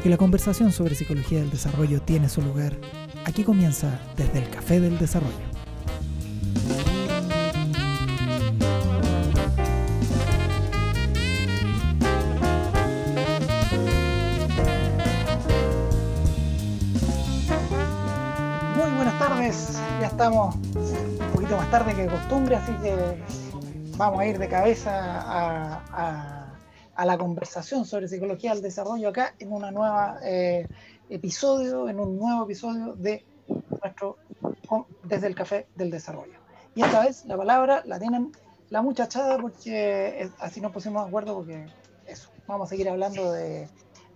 Porque la conversación sobre psicología del desarrollo tiene su lugar. Aquí comienza desde el Café del Desarrollo. Muy buenas tardes, ya estamos un poquito más tarde que de costumbre, así que vamos a ir de cabeza a, a- a la conversación sobre psicología del desarrollo acá en una nueva eh, episodio, en un nuevo episodio de nuestro desde el café del desarrollo. Y esta vez la palabra la tienen la muchachada porque eh, así nos pusimos de acuerdo porque eso, vamos a seguir hablando de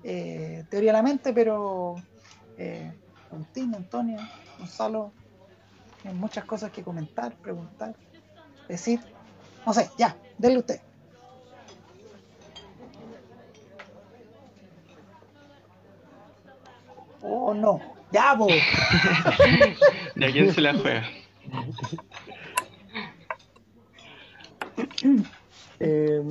eh, teoría de la mente, pero eh, Antonio, Gonzalo, tienen muchas cosas que comentar, preguntar, decir. No sé, ya, denle usted. Oh, no. Ya, po. ¿De a quién se la juega? Eh,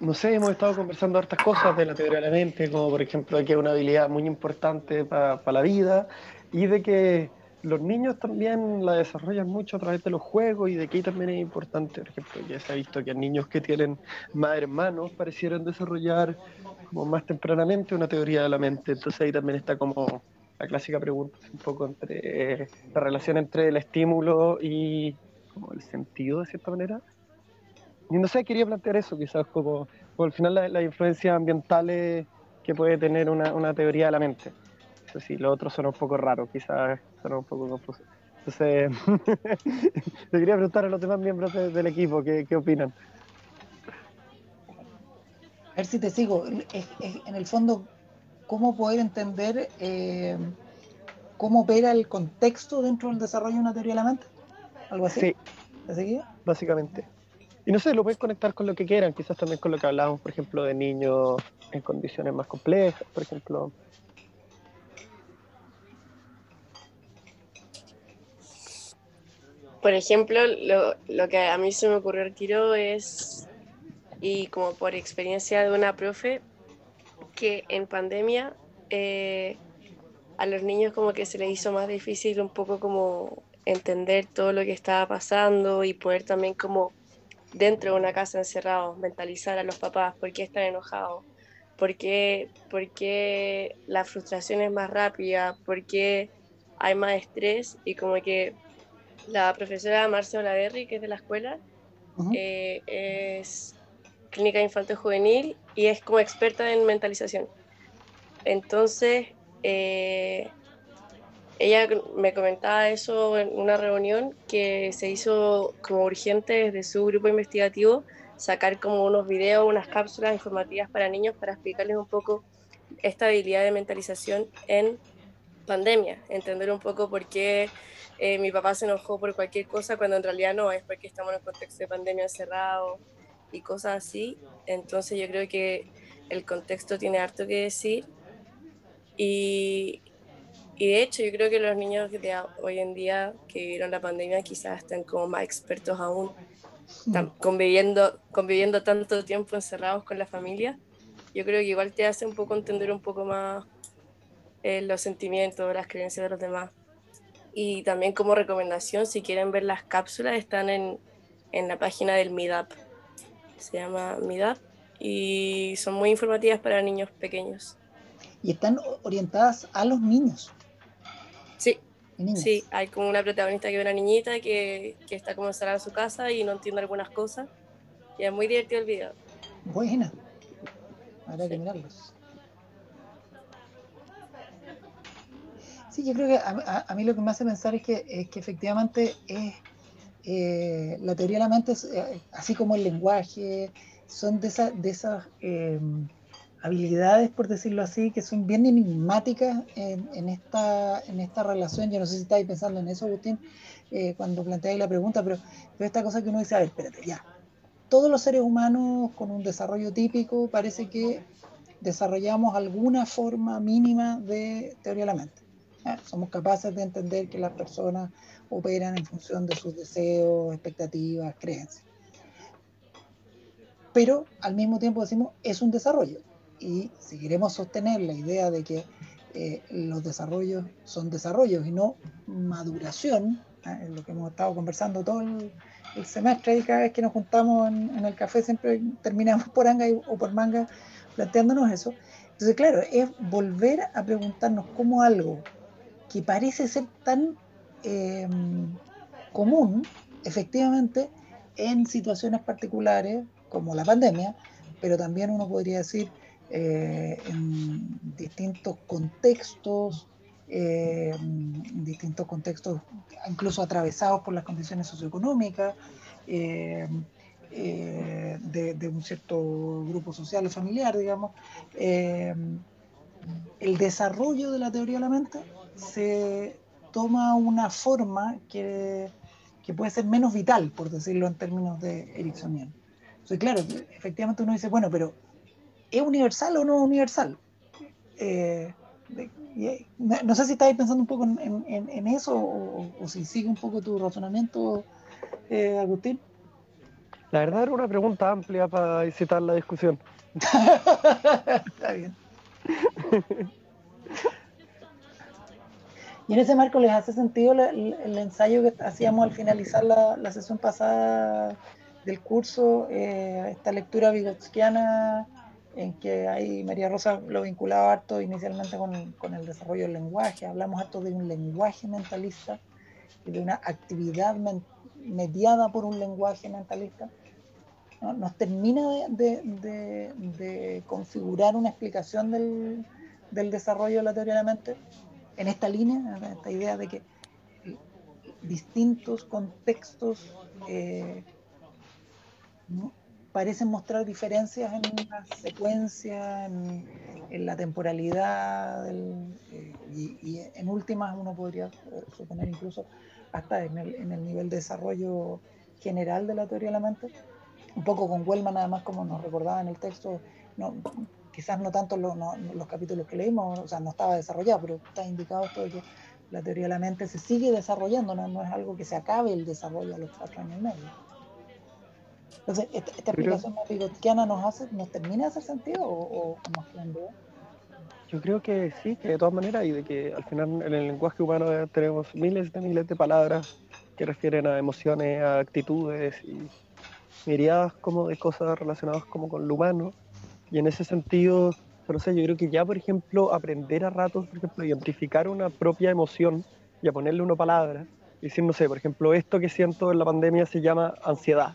no sé, hemos estado conversando hartas cosas de la teoría de la mente, como por ejemplo de que es una habilidad muy importante para la vida y de que los niños también la desarrollan mucho a través de los juegos y de ahí también es importante, por ejemplo, ya se ha visto que niños que tienen más hermanos parecieran desarrollar como más tempranamente una teoría de la mente, entonces ahí también está como la clásica pregunta, un poco entre la relación entre el estímulo y como el sentido de cierta manera. Y no sé, quería plantear eso, quizás como, como al final las la influencias ambientales que puede tener una, una teoría de la mente. Eso sí, lo otro suena un poco raro, quizás suena un poco confuso. Entonces, le quería preguntar a los demás miembros de- del equipo qué, qué opinan. A ver si te sigo. Es- es, en el fondo, ¿cómo poder entender eh, cómo opera el contexto dentro del desarrollo de una teoría de la mente? ¿Algo así? Sí, básicamente. Y no sé, lo pueden conectar con lo que quieran, quizás también con lo que hablábamos, por ejemplo, de niños en condiciones más complejas, por ejemplo. Por ejemplo, lo, que a mí se me ocurrió al tiro es, y como por experiencia de una profe, que en pandemia eh, a los niños como que se les hizo más difícil un poco como entender todo lo que estaba pasando y poder también como dentro de una casa encerrados mentalizar a los papás por qué están enojados, por qué, por qué la frustración es más rápida, por qué hay más estrés y como que la profesora Marcia Olaverri, que es de la escuela, eh, es clínica infantil juvenil y es como experta en mentalización. Entonces, eh, ella me comentaba eso en una reunión que se hizo como urgente desde su grupo investigativo sacar como unos videos, unas cápsulas informativas para niños para explicarles un poco esta habilidad de mentalización en pandemia, entender un poco por qué eh, mi papá se enojó por cualquier cosa cuando en realidad no, es porque estamos en un contexto de pandemia encerrado y cosas así. Entonces yo creo que el contexto tiene harto que decir y, y de hecho yo creo que los niños de hoy en día que vivieron la pandemia quizás están como más expertos aún, tan- conviviendo, conviviendo tanto tiempo encerrados con la familia. Yo creo que igual te hace un poco entender un poco más eh, los sentimientos, las creencias de los demás. Y también como recomendación, si quieren ver las cápsulas, están en, en la página del MIDAP. Se llama MIDAP y son muy informativas para niños pequeños. Y están orientadas a los niños Sí, sí, hay como una protagonista que es una niñita que, que está como encerrada en su casa y no entiende algunas cosas. Y es muy divertido el video. Buena. Habrá que Sí. mirarlos. Sí, yo creo que a, mí lo que me hace pensar es que, es que efectivamente es, eh, la teoría de la mente, eh, así como el lenguaje, son de, esa- de esas eh, habilidades, por decirlo así, que son bien enigmáticas en, en esta, en esta relación. Yo no sé si estáis pensando en eso, Agustín, eh, cuando planteáis la pregunta, pero, pero esta cosa que uno dice, a ver, espérate, ya. Todos los seres humanos con un desarrollo típico parece que desarrollamos alguna forma mínima de teoría de la mente. ¿Ya? Somos capaces de entender que las personas operan en función de sus deseos, expectativas, creencias. Pero al mismo tiempo decimos, es un desarrollo. y si queremos sostener la idea de que eh, los desarrollos son desarrollos y no maduración, ¿eh? es lo que hemos estado conversando todo el, semestre y cada vez que nos juntamos en, el café siempre terminamos por anga o por manga planteándonos eso. Entonces, claro, es volver a preguntarnos cómo algo que parece ser tan em, común, efectivamente, en situaciones particulares como la pandemia, pero también uno podría decir eh, en distintos contextos, en distintos contextos incluso atravesados por las condiciones socioeconómicas eh, de, un cierto grupo social o familiar, digamos. el desarrollo de la teoría de la mente se toma una forma que, que puede ser menos vital, por decirlo en términos de Ericksonian. Entonces, claro, efectivamente uno dice, bueno, pero ¿es universal o no universal? Eh, eh, no sé si estáis pensando un poco en, eso o, si sigue un poco tu razonamiento, eh, Agustín. La verdad era una pregunta amplia para incitar la discusión. Está bien. y en ese marco, ¿les hace sentido el, ensayo que hacíamos al finalizar la, la sesión pasada del curso? esta lectura vigotskiana en que ahí María Rosa lo vinculaba harto inicialmente con, el desarrollo del lenguaje, hablamos harto de un lenguaje mentalista y de una actividad mediada por un lenguaje mentalista, nos termina de, configurar una explicación del, desarrollo de la teoría de la mente en esta línea, esta idea de que distintos contextos eh, parecen mostrar diferencias en la secuencia, en, la temporalidad, eh, y, en últimas uno podría suponer incluso hasta en el, nivel de desarrollo general de la teoría de la mente. Un poco con Wellman, además, como nos recordaba en el texto, quizás no tanto los, los capítulos que leímos, o sea, no estaba desarrollado, pero está indicado esto de que la teoría de la mente se sigue desarrollando, no, no es algo que se acabe el desarrollo a los cuatro años y medio. Entonces, ¿esta, explicación explicación nos hace, nos termina de hacer sentido o, o nos queda Yo creo que sí, que de todas maneras, y de que al final en el lenguaje humano tenemos miles de miles de palabras que refieren a emociones, a actitudes y miradas como de cosas relacionadas como con lo humano. Y en ese sentido, no yo creo que ya, por ejemplo, aprender a ratos, por ejemplo, identificar una propia emoción y a ponerle una palabra, decir, no sé, por ejemplo, esto que siento en la pandemia se llama ansiedad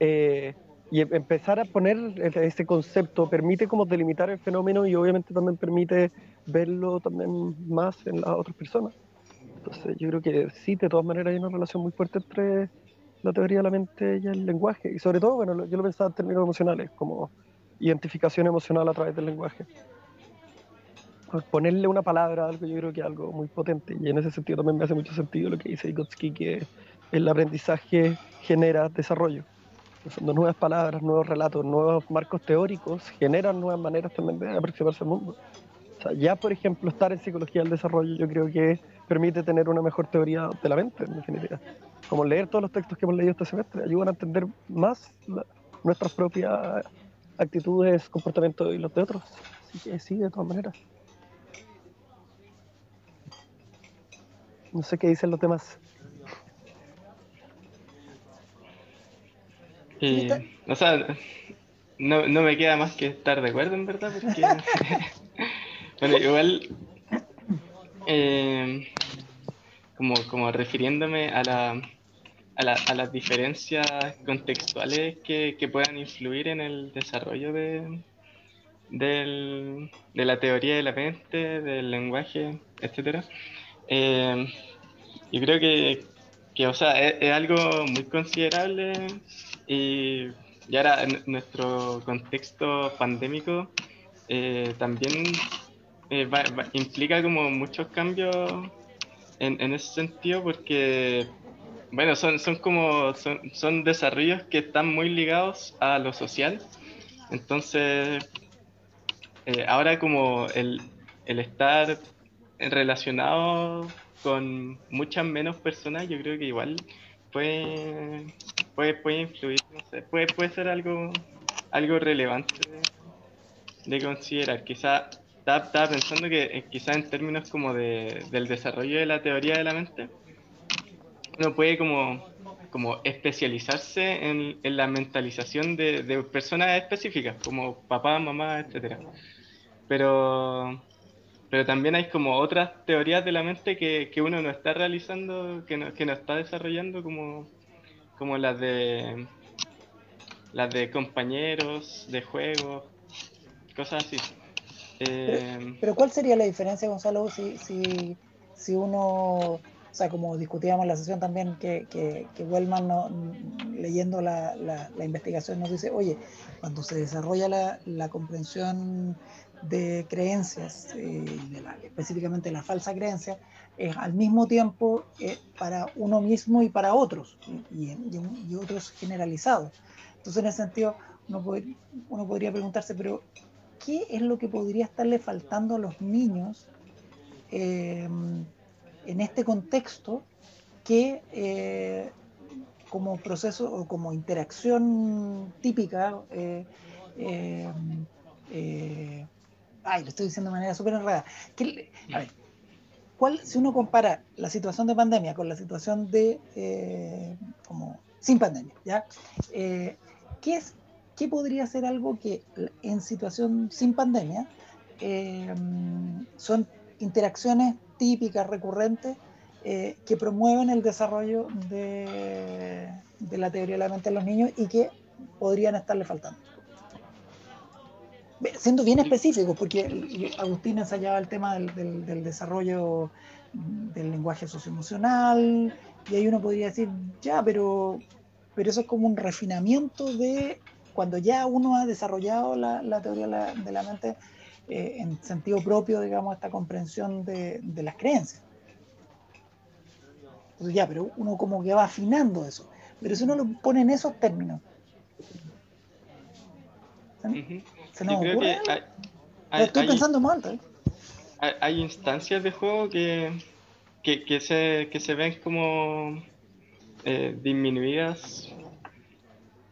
eh, y em, empezar a poner ese concepto permite como delimitar el fenómeno y obviamente también permite verlo también más en las otras personas. Entonces yo creo que sí, de todas maneras hay una relación muy fuerte entre la teoría de la mente y el lenguaje. Y sobre todo, bueno, yo lo pensaba en términos emocionales, como identificación emocional a través del lenguaje. Ponerle una palabra a algo, yo creo que es algo muy potente. Y en ese sentido también me hace mucho sentido lo que dice Vygotsky, que el aprendizaje genera desarrollo nuevas palabras, nuevos relatos, nuevos marcos teóricos generan nuevas maneras también de aproximarse al mundo. O sea, ya, por ejemplo, estar en psicología del desarrollo yo creo que permite tener una mejor teoría de la mente, en definitiva. Como leer todos los textos que hemos leído este semestre, ayudan a entender más nuestras propias actitudes, comportamientos y los de otros. Así que sí, de todas maneras. No sé qué dicen los demás. o sea, no, no, me queda más que estar de acuerdo, en verdad, porque. bueno, igual. Eh, como, como refiriéndome a, la, a, la, a las diferencias contextuales que, que, puedan influir en el desarrollo de, del, de la teoría de la mente, del lenguaje, etc. Eh, yo creo que, que o sea, es algo muy considerable y, ahora en nuestro contexto pandémico eh, también eh, implica como muchos cambios en, en, ese sentido porque, bueno, son, son como, son, desarrollos que están muy ligados a lo social. Entonces, eh, ahora como el, el estar relacionado con muchas menos personas, yo creo que igual puede, puede, puede influir, no sé, puede, puede ser algo, algo relevante de considerar. Quizá estaba, pensando que eh, quizá en términos como de, del desarrollo de la teoría de la mente, uno puede como, como especializarse en, en la mentalización de, de, personas específicas, como papá, mamá, etcétera. Pero, pero también hay como otras teorías de la mente que, que uno no está realizando, que no, que no está desarrollando, como, como las de las de compañeros, de juegos, cosas así. Eh, pero, ¿cuál sería la diferencia, Gonzalo, si, si, si uno, o sea, como discutíamos en la sesión también, que, que, que Wellman leyendo la, la, investigación nos dice, oye, cuando se desarrolla la, la comprensión de creencias, eh, específicamente la falsa creencia, es al mismo tiempo eh, para uno mismo y para otros, y, otros generalizados. Entonces, en ese sentido, uno, uno podría preguntarse, pero qué es lo que podría estarle faltando a los niños em, en este contexto que eh, como proceso o como interacción típica, eh, eh, ay, lo estoy diciendo de manera súper enredada. a ver, ¿cuál, si uno compara la situación de pandemia con la situación de como sin pandemia, ¿ya? ¿qué es ¿qué podría ser algo que en situación sin pandemia son interacciones típicas, recurrentes, eh, que promueven el desarrollo de, la teoría de la mente en los niños y que podrían estarle faltando? Siendo bien específico, porque Agustín ensayaba el tema del, del desarrollo del lenguaje socioemocional, y ahí uno podría decir, ya, pero, pero eso es como un refinamiento de cuando ya uno ha desarrollado la, teoría de la, mente eh, en sentido propio, digamos, esta comprensión de, las creencias. Entonces ya, pero uno como que va afinando eso. Pero si uno lo pone en esos términos, ¿se, nos ocurre? estoy pensando mal. ¿eh? Hay, instancias de juego que, que, se, que se ven como eh, disminuidas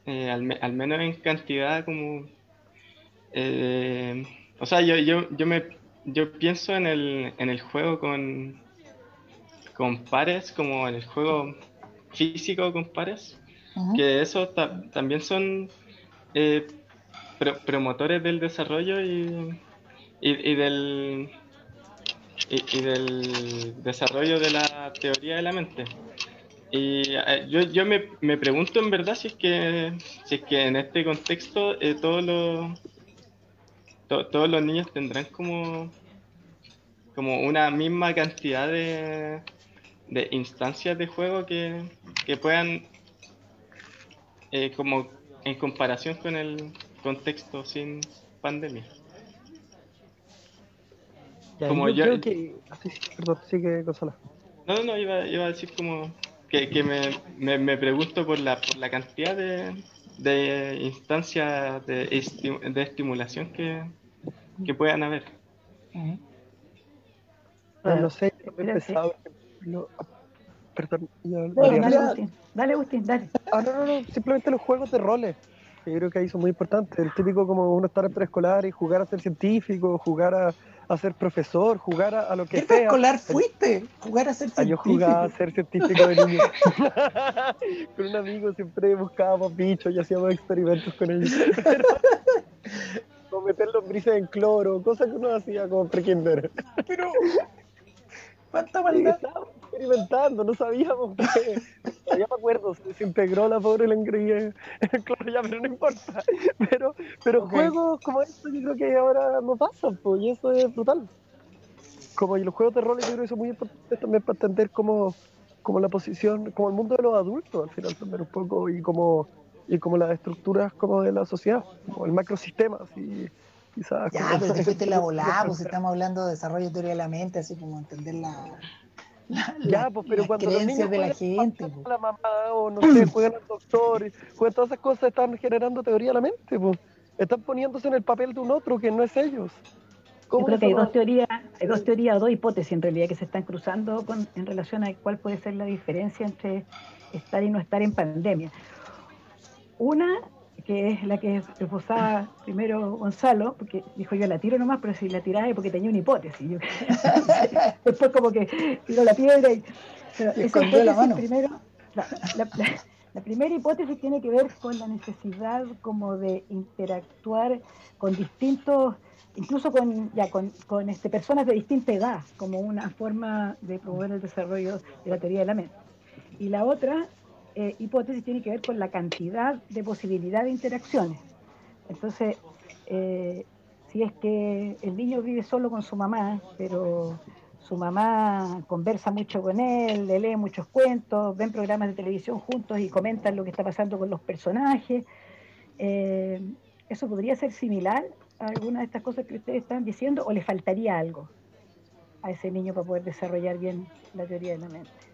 eh, al, menos en cantidad como... O sea, yo, yo, yo, me, yo pienso en el, en el juego con, con pares, como en el juego físico con pares, que eso también son eh, promotores del desarrollo y, y, del, y, del desarrollo de la teoría de la mente. Y eh, yo, yo me, me, pregunto en verdad si es que, si es que en este contexto eh, todos, los, todos los niños tendrán como, como una misma cantidad de, de instancias de juego que, que puedan, eh, como en comparación con el contexto sin pandemia. como yo, creo que... perdón, sigue No, no, no, iba, iba a decir como que, me, me, pregunto por la, por la cantidad de, de instancias de, de estimulación que, que, puedan haber. No, sé, he pensado, perdón, dale, Agustín, dale, Agustín, dale. Ah, no, no, no, simplemente los juegos de roles. Yo creo que ahí son muy importantes. El típico como uno estar en preescolar y jugar a ser científico, jugar a, a ser profesor, jugar a, lo que ¿Qué sea. escolar fuiste? Jugar a ser científico. Ah, yo jugaba a ser científico de niño. con un amigo siempre buscábamos bichos y hacíamos experimentos con ellos. como meter lombrices en cloro, cosas que uno hacía como pre-kinder. Pero, ¿cuánta maldad? experimentando, no sabíamos que. Ya me acuerdo, se integró la pobre la en claro, ya, pero no importa. Pero, pero juegos como estos yo creo que ahora no pasan, pues, y eso es brutal. Como y los juegos de rol yo creo que son muy importantes también para entender cómo, como la posición, como el mundo de los adultos al final también un poco, y como, y como las estructuras como de la sociedad, como el macrosistema, así quizás. Ya, pero te fuiste la volada, pues estamos hablando de desarrollo de teoría de la mente, así como entender la, ya, pues, pero cuando los niños de la gente, la mamá o no sé, juegan al doctor, juegan todas esas cosas, están generando teoría de la mente, pues. Están poniéndose en el papel de un otro que no es ellos. Yo creo que hay dos teorías, hay dos teorías o dos hipótesis en realidad que se están cruzando con, en relación a cuál puede ser la diferencia entre estar y no estar en pandemia. Una que es la que esbozaba primero Gonzalo, porque dijo yo la tiro nomás, pero si la tiraba es porque tenía una hipótesis. después como que tiró la piedra y... Pero esa la mano. primero, la, primera hipótesis tiene que ver con la necesidad como de interactuar con distintos, incluso con, ya, con, con este, personas de distinta edad, como una forma de promover el desarrollo de la teoría de la mente. Y la otra eh, hipótesis tiene que ver con la cantidad de posibilidad de interacciones. Entonces, eh, si es que el niño vive solo con su mamá, pero su mamá conversa mucho con él, le lee muchos cuentos, ven programas de televisión juntos y comentan lo que está pasando con los personajes, eh, ¿eso podría ser similar a alguna de estas cosas que ustedes están diciendo o le faltaría algo a ese niño para poder desarrollar bien la teoría de la mente?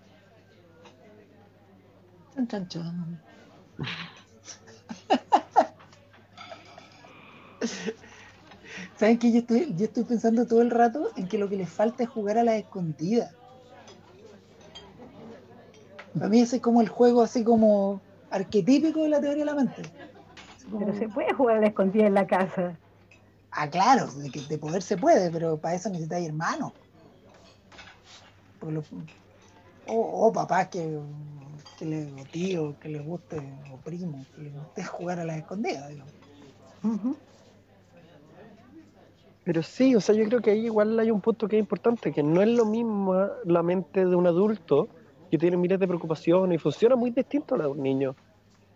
¿Saben que yo estoy, yo estoy pensando todo el rato en que lo que les falta es jugar a la escondida? Para mí ese es como el juego así como arquetípico de la teoría de la mente. Pero se puede jugar a la escondida en la casa. Ah, claro, de, que, de poder se puede, pero para eso necesitáis hermanos. O, o papás que que le, o tío, que le guste, o primo, que le guste jugar a la escondida, digamos. Pero sí, o sea, yo creo que ahí igual hay un punto que es importante, que no es lo mismo la mente de un adulto que tiene miles de preocupaciones y funciona muy distinto a la de un niño.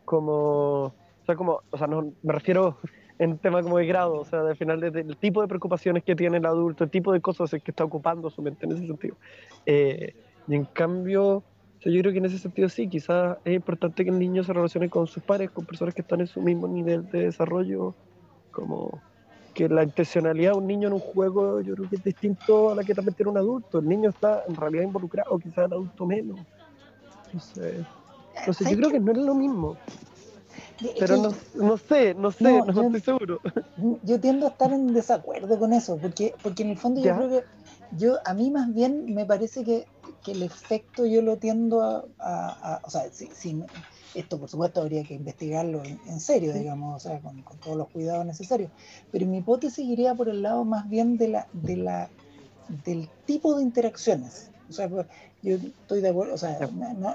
Como, o sea, como, o sea, no, me refiero en tema como de grado, o sea, al final del tipo de preocupaciones que tiene el adulto, el tipo de cosas que está ocupando su mente en ese sentido. Eh, y en cambio, yo creo que en ese sentido sí, quizás es importante que el niño se relacione con sus padres, con personas que están en su mismo nivel de desarrollo, como que la intencionalidad de un niño en un juego yo creo que es distinto a la que también tiene un adulto. El niño está en realidad involucrado, quizás el adulto menos. No sé. No sé, yo creo que no es lo mismo. Pero no, no, sé, no sé, no, estoy seguro. Yo tiendo a estar en desacuerdo con eso, porque, porque en el fondo yo creo que yo, a mí más bien me parece que que el efecto yo lo tiendo a, o sea, si, esto por supuesto habría que investigarlo en, serio, digamos, o sea, con, todos los cuidados necesarios, pero mi hipótesis iría por el lado más bien de la, de la, del tipo de interacciones. O sea, pues, yo estoy de acuerdo, o sea,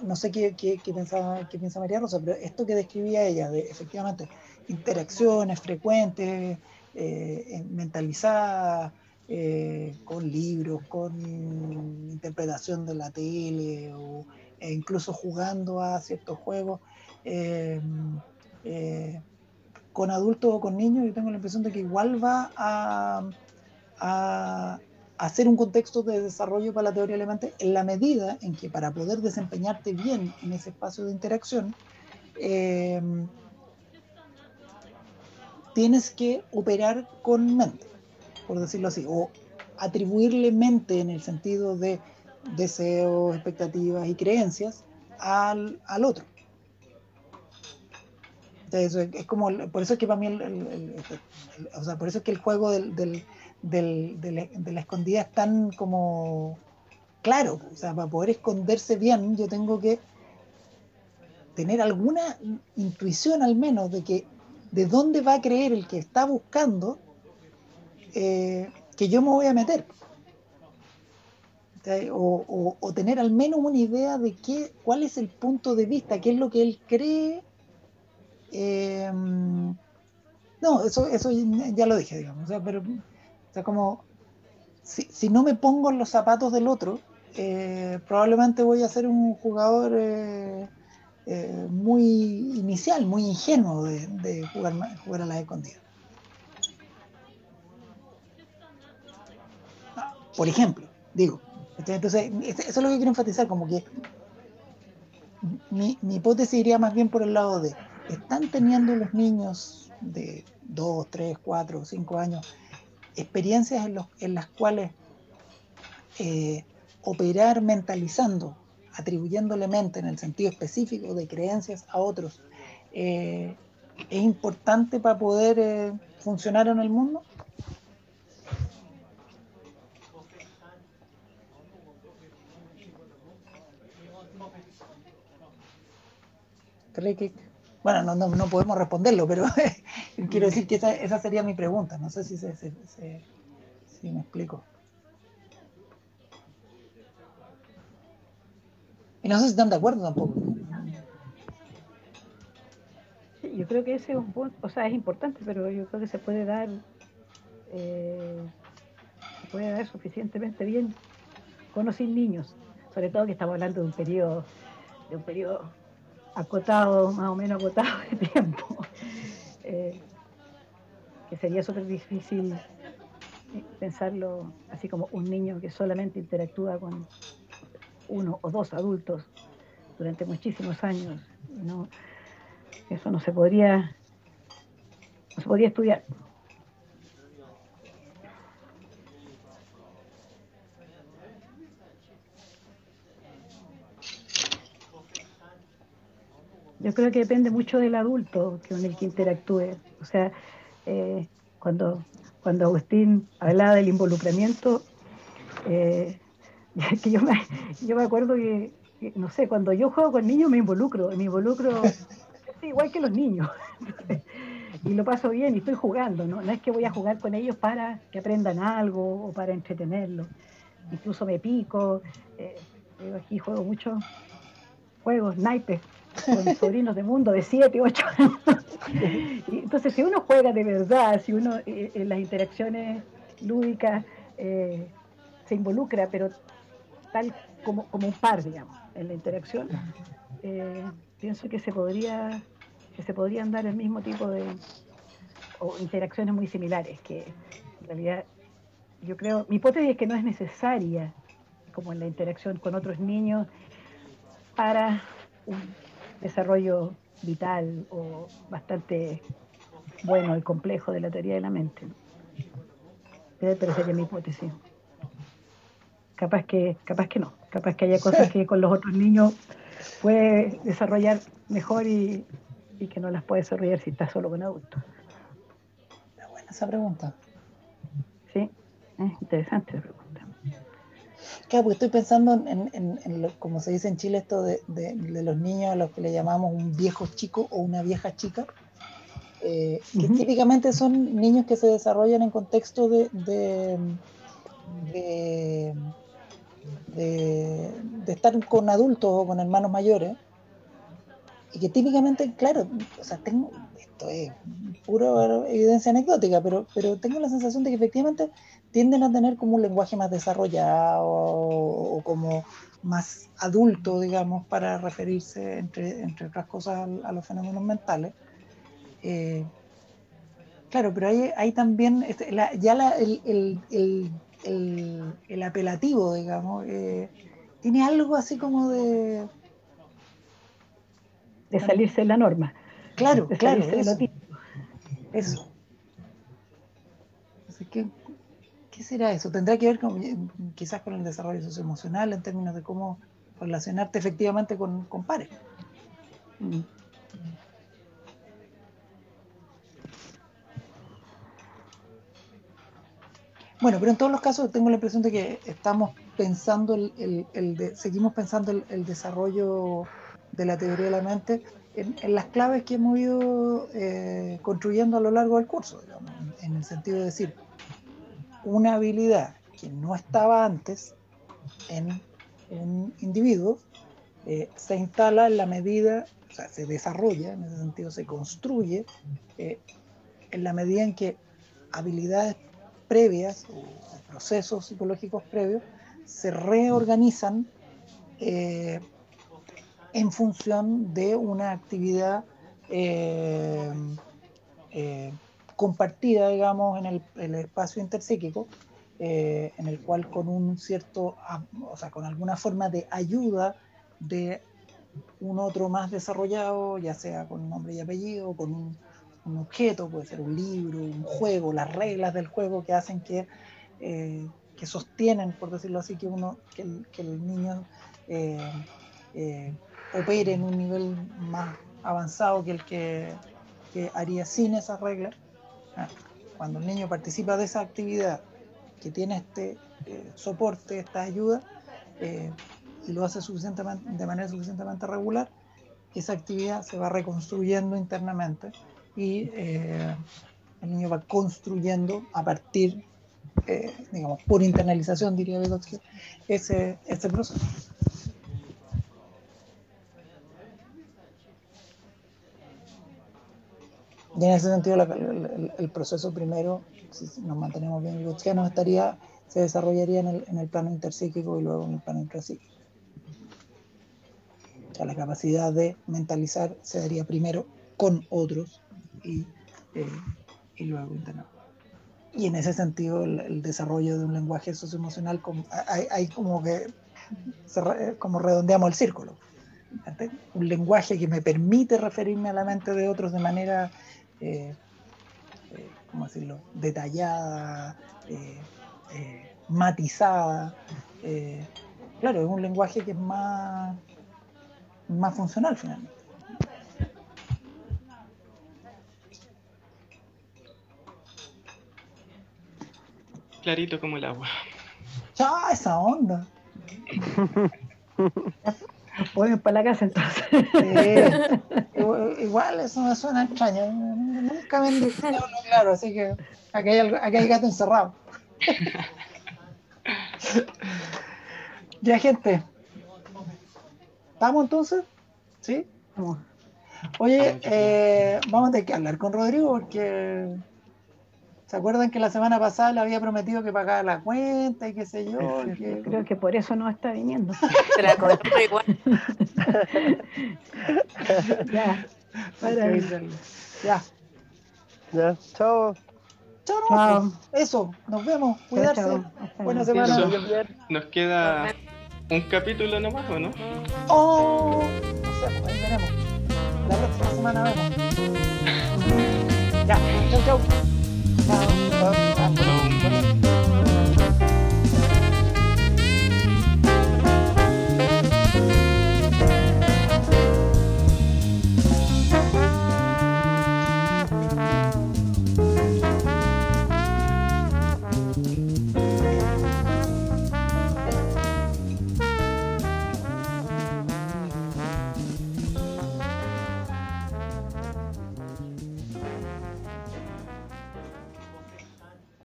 no, sé qué, qué, pensaba, qué piensa María Rosa, pero esto que describía ella, de efectivamente interacciones frecuentes, eh, mentalizadas, eh, con libros, con interpretación de la tele o e incluso jugando a ciertos juegos. Eh, eh, con adultos o con niños, yo tengo la impresión de que igual va a, a, hacer un contexto de desarrollo para la teoría alemante en la medida en que para poder desempeñarte bien en ese espacio de interacción, tienes que operar con mente por decirlo así, o atribuirle mente en el sentido de deseos, expectativas y creencias al, otro. Entonces, es como, por eso es que para mí, el, o sea, por eso es que el juego del, de, la, escondida es tan como claro, o sea, para poder esconderse bien yo tengo que tener alguna intuición al menos de que de dónde va a creer el que está buscando eh, que yo me voy a meter. O, tener al menos una idea de qué, cuál es el punto de vista, qué es lo que él cree. Eh, no, eso, eso ya lo dije, digamos. O sea, pero, o sea, como si, no me pongo en los zapatos del otro, eh, probablemente voy a ser un jugador muy inicial, muy ingenuo de, jugar, jugar a la escondida Por ejemplo, digo. Entonces, eso es lo que quiero enfatizar, como que mi, hipótesis iría más bien por el lado de, ¿están teniendo los niños de 2, 3, 4, 5 años experiencias en, los, en las cuales eh, operar mentalizando, atribuyéndole mente en el sentido específico de creencias a otros, eh, es importante para poder eh, funcionar en el mundo? Bueno, no, no, podemos responderlo, pero quiero decir que esa, esa, sería mi pregunta. No sé si, se, si me explico. Y no sé si están de acuerdo tampoco. yo creo que ese es un punto, o sea, es importante, pero yo creo que se puede dar, eh, se puede dar suficientemente bien con o sin niños, sobre todo que estamos hablando de un periodo, de un periodo acotado, más o menos acotado de tiempo, eh, que sería súper difícil pensarlo así como un niño que solamente interactúa con uno o dos adultos durante muchísimos años. ¿no? Eso no se podría, no se podría estudiar. Creo que depende mucho del adulto con el que interactúe. O sea, eh, cuando, cuando Agustín hablaba del involucramiento, eh, que yo me, yo me acuerdo que, no sé, cuando yo juego con niños me involucro, me involucro igual que los niños. y lo paso bien y estoy jugando, ¿no? No es que voy a jugar con ellos para que aprendan algo o para entretenerlos. Incluso me pico, eh, aquí juego muchos juegos, naipes, con sobrinos de mundo de 7, 8 años. entonces, si uno juega de verdad, si uno eh, en las interacciones lúdicas eh, se involucra, pero tal como, como un par, digamos, en la interacción, eh, pienso que se podría que se podrían dar el mismo tipo de o interacciones muy similares, que en realidad yo creo, mi hipótesis es que no es necesaria, como en la interacción con otros niños, para un desarrollo vital o bastante bueno y complejo de la teoría de la mente. Pero sería mi hipótesis capaz que, capaz que no, capaz que haya cosas que con los otros niños puede desarrollar mejor y, que no las puede desarrollar si está solo con adultos. Está buena esa pregunta. Sí, es interesante la pregunta. Claro, porque estoy pensando en, lo, como se dice en Chile, esto de, los niños a los que le llamamos un viejo chico o una vieja chica, eh, que típicamente son niños que se desarrollan en contexto de, de de, estar con adultos o con hermanos mayores, y que típicamente, claro, o sea, tengo, esto es pura evidencia anecdótica, pero, pero tengo la sensación de que efectivamente tienden a tener como un lenguaje más desarrollado o, como más adulto, digamos, para referirse, entre, entre otras cosas, a, los fenómenos mentales. Eh, claro, pero hay, hay también, este, ya la, el, el, apelativo, digamos, eh, tiene algo así como de... De salirse de la norma. Claro, claro. Eso. eso. ¿qué, ¿qué, será eso? Tendrá que ver con, quizás con el desarrollo socioemocional en términos de cómo relacionarte efectivamente con, con pares. Mm. Bueno, pero en todos los casos tengo la impresión de que estamos pensando, el, seguimos pensando el, desarrollo de la teoría de la mente en, las claves que hemos ido eh, construyendo a lo largo del curso, en el sentido de decir, una habilidad que no estaba antes en un individuo eh, se instala en la medida, o sea, se desarrolla, en ese sentido se construye, eh, en la medida en que habilidades previas o procesos psicológicos previos se reorganizan eh, en función de una actividad compartida, digamos, en el, espacio interpsíquico, en el cual con un cierto, o sea, con alguna forma de ayuda de un otro más desarrollado, ya sea con nombre y apellido, con un objeto, puede ser un libro, un juego, las reglas del juego que hacen que, eh, que sostienen, por decirlo así, que, uno, que, el, niño eh, eh, opere en un nivel más avanzado que el que, haría sin esas reglas. Cuando el niño participa de esa actividad que tiene este soporte, esta ayuda, y lo hace suficientemente, de manera suficientemente regular, esa actividad se va reconstruyendo internamente y eh, el niño va construyendo a partir, eh, digamos, por internalización, diría Vygotsky, ese proceso. Y en ese sentido, el, proceso primero, si nos mantenemos bien Vygotskiano, estaría, se desarrollaría en el, en el plano interpsíquico y luego en el plano intrapsíquico. O sea, la capacidad de mentalizar se daría primero con otros y, eh, y luego internado. Y en ese sentido, el, desarrollo de un lenguaje socioemocional, como, hay, hay como que como redondeamos el círculo. Un lenguaje que me permite referirme a la mente de otros de manera eh, eh, ¿cómo decirlo?, detallada, eh, matizada. claro, es un lenguaje que es más, más funcional finalmente. Clarito como el agua. ¡Ah, esa onda! Nos para la casa entonces. igual eso me suena extraño. Nunca me han claro, así que aquí hay, aquí hay gato encerrado. ya, gente. ¿Estamos entonces? ¿Sí? Oye, eh, vamos a tener que hablar con Rodrigo porque ¿Se acuerdan que la semana pasada le había prometido que pagara la cuenta y qué sé yo? Creo que por eso no está viniendo. Se la igual. ya, para Ya. Ya, chao. Chao. Eso, nos vemos. Cuidarse. Buena semana. nos queda un capítulo nomás, ¿o no? Oh, no sé, pues ahí veremos. La próxima semana vemos. ya, chao, chao.